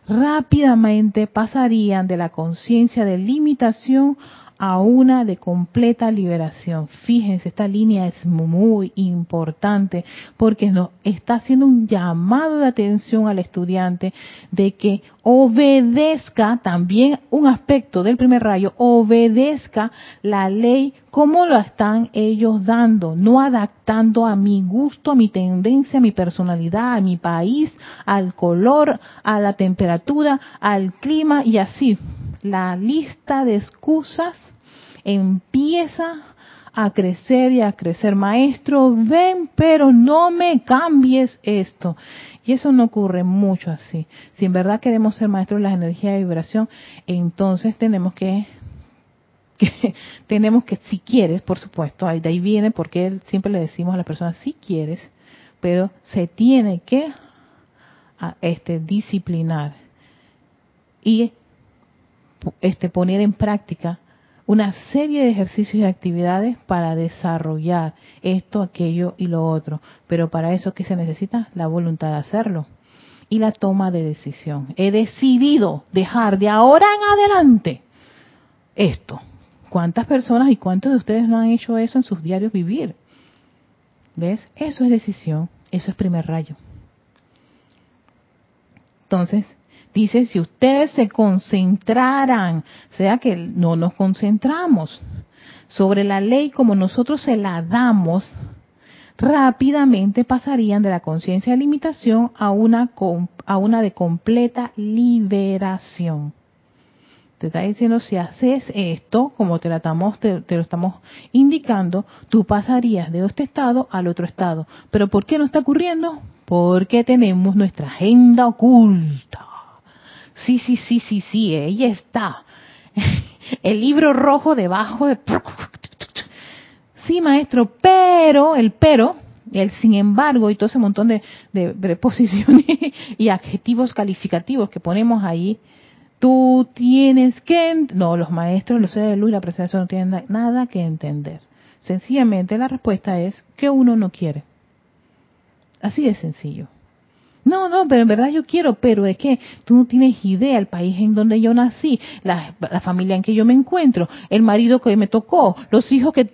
rápidamente pasarían de la conciencia de limitación a una de completa liberación. Fíjense, esta línea es muy importante porque nos está haciendo un llamado de atención al estudiante de que obedezca también un aspecto del primer rayo, obedezca la ley como lo están ellos dando, no adaptando a mi gusto, a mi tendencia, a mi personalidad, a mi país, al color, a la temperatura, al clima y así la lista de excusas empieza a crecer y a crecer. Maestro, ven, pero no me cambies esto. Y eso no ocurre mucho así. Si en verdad queremos ser maestros de la energía de vibración, entonces tenemos que, que tenemos que, si quieres, por supuesto, ahí de ahí viene porque siempre le decimos a las personas, si quieres, pero se tiene que este, disciplinar y este, poner en práctica una serie de ejercicios y actividades para desarrollar esto, aquello y lo otro. Pero para eso, ¿qué se necesita? La voluntad de hacerlo y la toma de decisión. He decidido dejar de ahora en adelante esto. ¿Cuántas personas y cuántos de ustedes no han hecho eso en sus diarios vivir? ¿Ves? Eso es decisión, eso es primer rayo. Entonces, Dice, si ustedes se concentraran, sea que no nos concentramos sobre la ley como nosotros se la damos, rápidamente pasarían de la conciencia de limitación a una, a una de completa liberación. Te está diciendo, si haces esto, como te, la estamos, te, lo estamos indicando, tú pasarías de este estado al otro estado. ¿Pero por qué no está ocurriendo? Porque tenemos nuestra agenda oculta Sí, sí, sí, sí, sí, ella está. El libro rojo debajo de... Sí, maestro, pero, el pero, el sin embargo y todo ese montón de, preposiciones y adjetivos calificativos que ponemos ahí, tú tienes que... No, los maestros, los seres de luz la presencia no tienen nada que entender. Sencillamente la respuesta es que uno no quiere. Así de sencillo. No, no, pero en verdad yo quiero, pero es que tú no tienes idea el país en donde yo nací, la, familia en que yo me encuentro, el marido que me tocó, los hijos que...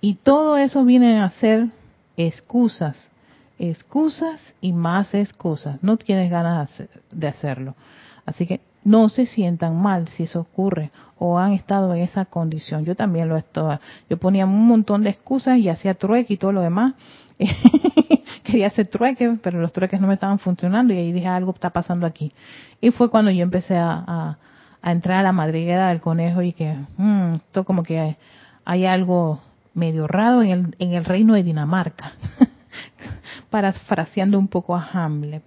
Y todo eso viene a ser excusas, excusas y más excusas. No tienes ganas de hacerlo. Así que no se sientan mal si eso ocurre o han estado en esa condición. Yo también lo estoy. Yo ponía un montón de excusas y hacía trueque y todo lo demás. Quería hacer trueque, pero los trueques no me estaban funcionando y ahí dije algo está pasando aquí. Y fue cuando yo empecé a, entrar a la madriguera del conejo y que mmm, esto como que hay, algo medio raro en el, en el reino de Dinamarca. Parafraseando un poco a Hamlet.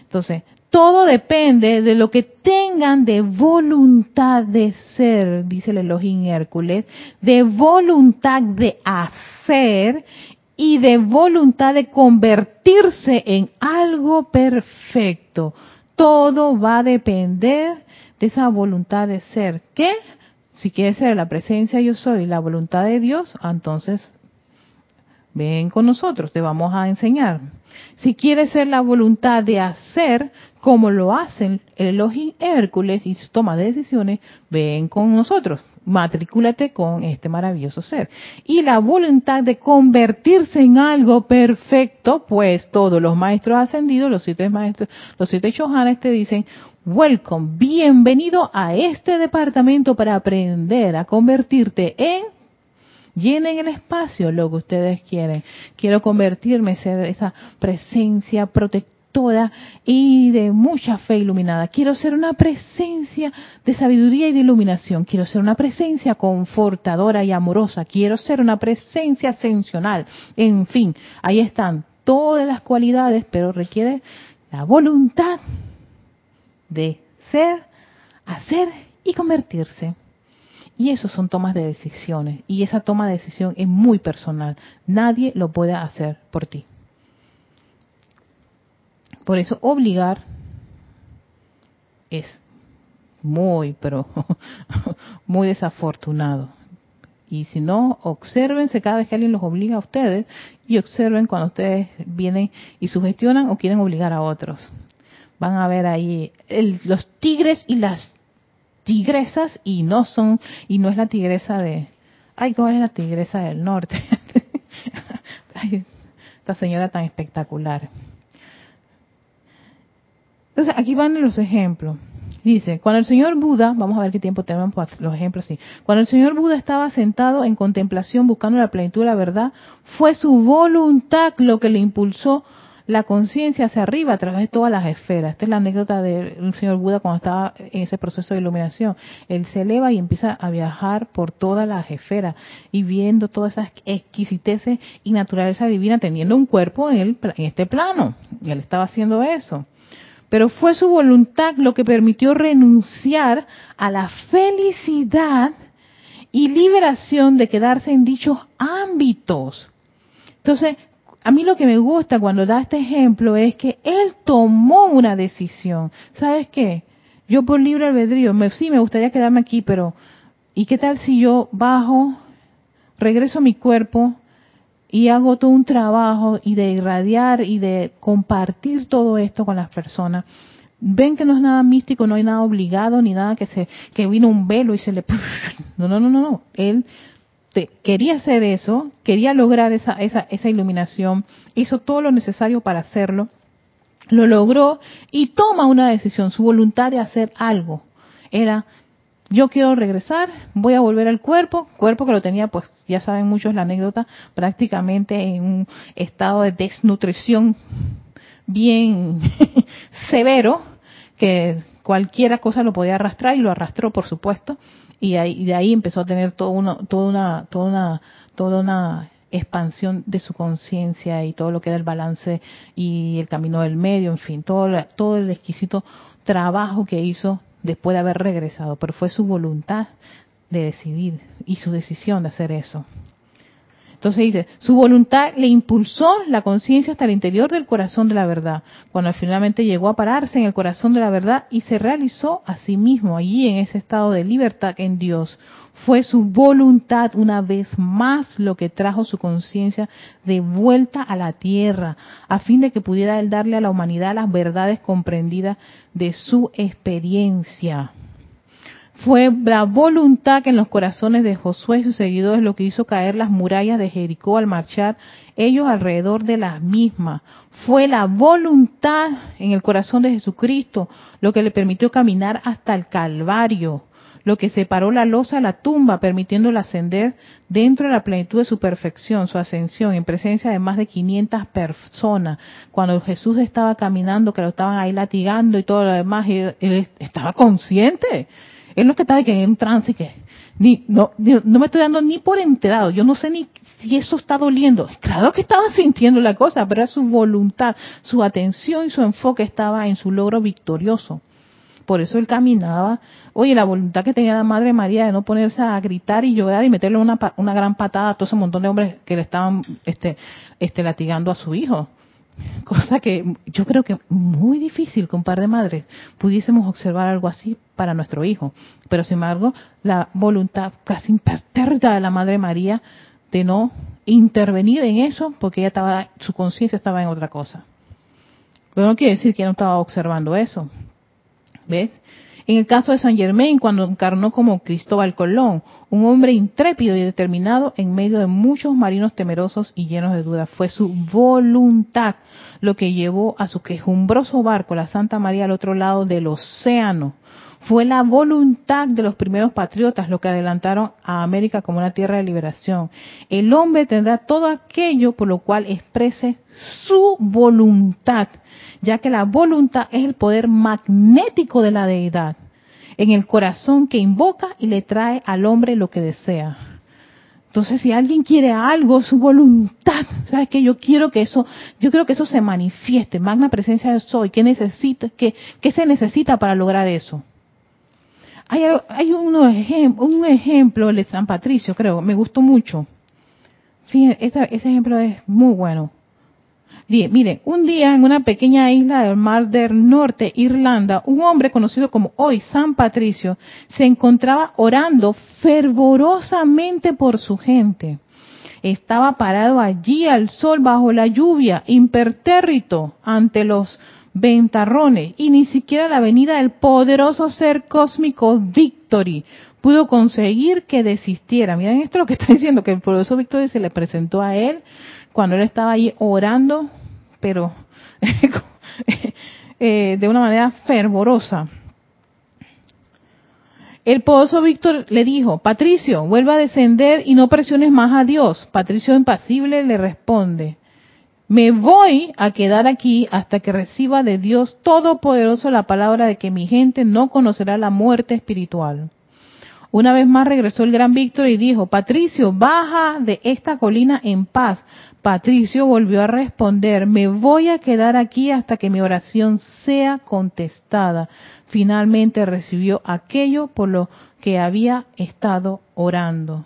Entonces, todo depende de lo que tengan de voluntad de ser, dice el Elohim Hércules, de voluntad de hacer y de voluntad de convertirse en algo perfecto. Todo va a depender de esa voluntad de ser. ¿Qué? Si quiere ser la presencia yo soy, la voluntad de Dios, entonces ven con nosotros, te vamos a enseñar. Si quiere ser la voluntad de hacer, como lo hacen Elohim Hércules y toma de decisiones, ven con nosotros, matricúlate con este maravilloso ser. Y la voluntad de convertirse en algo perfecto, pues todos los maestros ascendidos, los siete maestros, los siete chohanes te dicen, welcome, bienvenido a este departamento para aprender a convertirte en llenen el espacio lo que ustedes quieren. Quiero convertirme, ser esa presencia protectora y de mucha fe iluminada. Quiero ser una presencia de sabiduría y de iluminación. Quiero ser una presencia confortadora y amorosa. Quiero ser una presencia ascensional. En fin, ahí están todas las cualidades, pero requiere la voluntad de ser, hacer y convertirse. Y eso son tomas de decisiones. Y esa toma de decisión es muy personal. Nadie lo puede hacer por ti. Por eso obligar es muy, pero muy desafortunado. Y si no, observense cada vez que alguien los obliga a ustedes y observen cuando ustedes vienen y sugestionan o quieren obligar a otros. Van a ver ahí los tigres y las tigresas y no son, y no es la tigresa de, ay, ¿cómo es la tigresa del norte? esta señora tan espectacular. Entonces, aquí van los ejemplos. Dice, cuando el señor Buda, vamos a ver qué tiempo tenemos para los ejemplos así. Cuando el señor Buda estaba sentado en contemplación buscando la plenitud de la verdad, fue su voluntad lo que le impulsó la conciencia hacia arriba a través de todas las esferas. Esta es la anécdota del señor Buda cuando estaba en ese proceso de iluminación. Él se eleva y empieza a viajar por todas las esferas y viendo todas esas exquisiteces y naturaleza divina teniendo un cuerpo en, en este plano. Y él estaba haciendo eso. Pero fue su voluntad lo que permitió renunciar a la felicidad y liberación de quedarse en dichos ámbitos. Entonces, a mí lo que me gusta cuando da este ejemplo es que él tomó una decisión. ¿Sabes qué? Yo por libre albedrío, me, sí, me gustaría quedarme aquí, pero ¿y qué tal si yo bajo, regreso a mi cuerpo y hago todo un trabajo y de irradiar y de compartir todo esto con las personas? Ven que no es nada místico, no hay nada obligado ni nada que se que vino un velo y se le no no no no no él quería hacer eso, quería lograr esa, esa, esa iluminación, hizo todo lo necesario para hacerlo, lo logró y toma una decisión, su voluntad de hacer algo. Era, yo quiero regresar, voy a volver al cuerpo, cuerpo que lo tenía, pues ya saben muchos la anécdota, prácticamente en un estado de desnutrición bien severo, que cualquiera cosa lo podía arrastrar y lo arrastró, por supuesto, y, ahí, de ahí empezó a tener todo toda una, toda una, toda una expansión de su conciencia y todo lo que era el balance y el camino del medio, en fin, todo, todo el exquisito trabajo que hizo después de haber regresado, pero fue su voluntad de decidir y su decisión de hacer eso. Entonces dice, su voluntad le impulsó la conciencia hasta el interior del corazón de la verdad, cuando finalmente llegó a pararse en el corazón de la verdad y se realizó a sí mismo allí en ese estado de libertad en Dios. Fue su voluntad una vez más lo que trajo su conciencia de vuelta a la tierra, a fin de que pudiera él darle a la humanidad las verdades comprendidas de su experiencia. Fue la voluntad que en los corazones de Josué y sus seguidores lo que hizo caer las murallas de Jericó al marchar ellos alrededor de las mismas. Fue la voluntad en el corazón de Jesucristo lo que le permitió caminar hasta el Calvario, lo que separó la losa a la tumba, permitiéndole ascender dentro de la plenitud de su perfección, su ascensión, en presencia de más de 500 personas. Cuando Jesús estaba caminando, que lo estaban ahí latigando y todo lo demás, él estaba consciente él no que está en un trance y que ni, no, no me estoy dando ni por enterado. Yo no sé ni si eso está doliendo. Claro que estaba sintiendo la cosa, pero era su voluntad, su atención y su enfoque estaba en su logro victorioso. Por eso él caminaba. Oye, la voluntad que tenía la Madre María de no ponerse a gritar y llorar y meterle una, una gran patada a todo ese montón de hombres que le estaban este, este, latigando a su hijo cosa que yo creo que muy difícil con un par de madres pudiésemos observar algo así para nuestro hijo. Pero sin embargo, la voluntad casi impertérrita de la Madre María de no intervenir en eso porque ella estaba, su conciencia estaba en otra cosa. Pero no quiere decir que no estaba observando eso. ¿Ves? En el caso de San Germain, cuando encarnó como Cristóbal Colón, un hombre intrépido y determinado en medio de muchos marinos temerosos y llenos de dudas, fue su voluntad lo que llevó a su quejumbroso barco, la Santa María, al otro lado del océano. Fue la voluntad de los primeros patriotas lo que adelantaron a América como una tierra de liberación. El hombre tendrá todo aquello por lo cual exprese su voluntad ya que la voluntad es el poder magnético de la deidad en el corazón que invoca y le trae al hombre lo que desea. Entonces, si alguien quiere algo, su voluntad, ¿sabes qué? Yo quiero que eso, yo quiero que eso se manifieste, magna presencia de soy, ¿qué necesita, qué, qué se necesita para lograr eso? Hay, hay uno, un ejemplo de San Patricio, creo, me gustó mucho. Fíjense, ese ejemplo es muy bueno. Miren, un día en una pequeña isla del Mar del Norte, Irlanda, un hombre conocido como hoy San Patricio se encontraba orando fervorosamente por su gente. Estaba parado allí al sol bajo la lluvia, impertérrito ante los ventarrones y ni siquiera la venida del poderoso ser cósmico Victory pudo conseguir que desistiera. Miren esto lo que está diciendo, que el poderoso Victory se le presentó a él cuando él estaba allí orando pero eh, de una manera fervorosa. El pozo Víctor le dijo, Patricio, vuelva a descender y no presiones más a Dios. Patricio impasible le responde, me voy a quedar aquí hasta que reciba de Dios Todopoderoso la palabra de que mi gente no conocerá la muerte espiritual. Una vez más regresó el gran Víctor y dijo, Patricio, baja de esta colina en paz. Patricio volvió a responder, me voy a quedar aquí hasta que mi oración sea contestada. Finalmente recibió aquello por lo que había estado orando.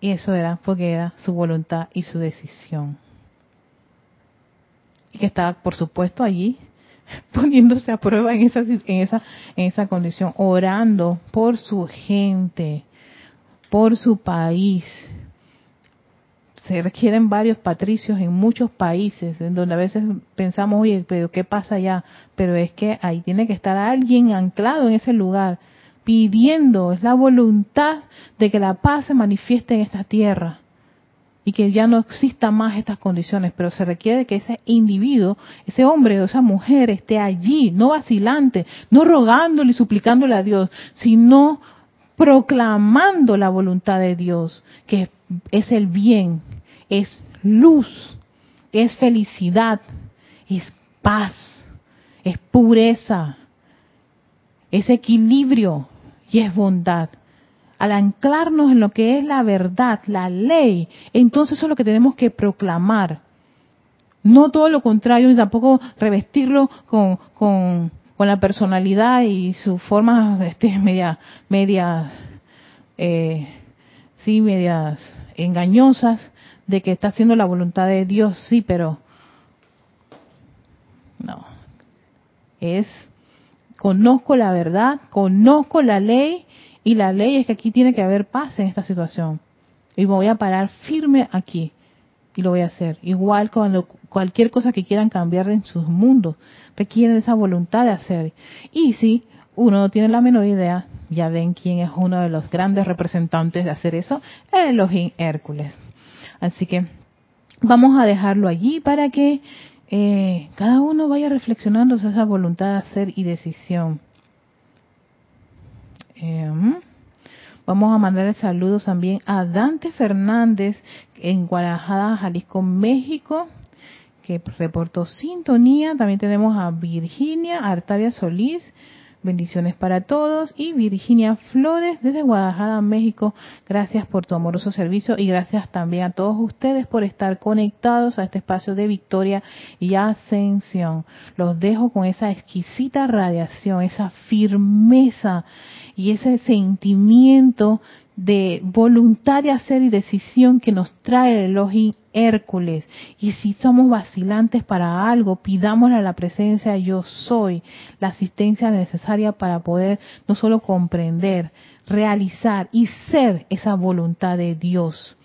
Y eso era porque era su voluntad y su decisión. Y que estaba, por supuesto, allí poniéndose a prueba en esa, en esa, en esa condición, orando por su gente, por su país. Se requieren varios patricios en muchos países, en donde a veces pensamos, oye, pero ¿qué pasa allá? Pero es que ahí tiene que estar alguien anclado en ese lugar pidiendo, es la voluntad de que la paz se manifieste en esta tierra y que ya no existan más estas condiciones, pero se requiere que ese individuo, ese hombre o esa mujer esté allí, no vacilante, no rogándole y suplicándole a Dios, sino proclamando la voluntad de Dios, que es el bien, es luz, es felicidad, es paz, es pureza, es equilibrio, y es bondad. Al anclarnos en lo que es la verdad, la ley, entonces eso es lo que tenemos que proclamar. No todo lo contrario, ni tampoco revestirlo con, con, la personalidad y sus formas este, media, media, eh, sí, medias engañosas de que está haciendo la voluntad de Dios, sí, pero no. Es conozco la verdad, conozco la ley y la ley es que aquí tiene que haber paz en esta situación. Y me voy a parar firme aquí y lo voy a hacer. Igual cuando cualquier cosa que quieran cambiar en sus mundos requieren esa voluntad de hacer. Y si uno no tiene la menor idea, ya ven quién es uno de los grandes representantes de hacer eso, el Elohim Hércules. Así que vamos a dejarlo allí para que eh, cada uno vaya reflexionando sobre esa voluntad de hacer y decisión. Em, vamos a mandar saludos también a Dante Fernández en Guadalajara, Jalisco, México, que reportó sintonía. También tenemos a Virginia Artavia Solís, Bendiciones para todos. Y Virginia Flores desde Guadalajara, México. Gracias por tu amoroso servicio y gracias también a todos ustedes por estar conectados a este espacio de victoria y ascensión. Los dejo con esa exquisita radiación, esa firmeza y ese sentimiento de voluntad de hacer y decisión que nos trae el Elohim Hércules. Y si somos vacilantes para algo, pidámosle a la presencia yo soy la asistencia necesaria para poder no solo comprender, realizar y ser esa voluntad de Dios.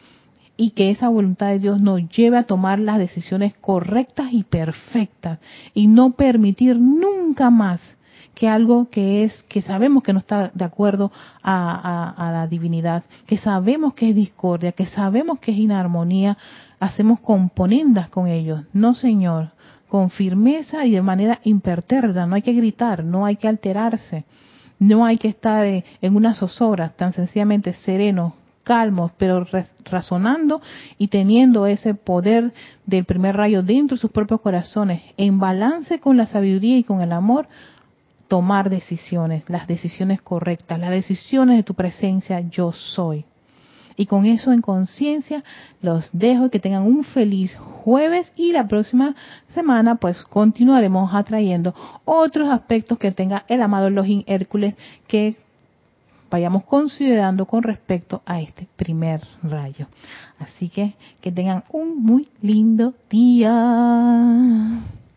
Y que esa voluntad de Dios nos lleve a tomar las decisiones correctas y perfectas. Y no permitir nunca más que algo que es, que sabemos que no está de acuerdo a, la divinidad, que sabemos que es discordia, que sabemos que es inarmonía, hacemos componendas con ellos. No, Señor, con firmeza y de manera imperterda, no hay que gritar, no hay que alterarse, no hay que estar en una zozobra, tan sencillamente serenos, calmos, pero razonando y teniendo ese poder del primer rayo dentro de sus propios corazones, en balance con la sabiduría y con el amor, tomar decisiones, las decisiones correctas, las decisiones de tu presencia yo soy. Y con eso en conciencia los dejo que tengan un feliz jueves y la próxima semana pues continuaremos atrayendo otros aspectos que tenga el amado Elohim Hércules que vayamos considerando con respecto a este primer rayo. Así que que tengan un muy lindo día.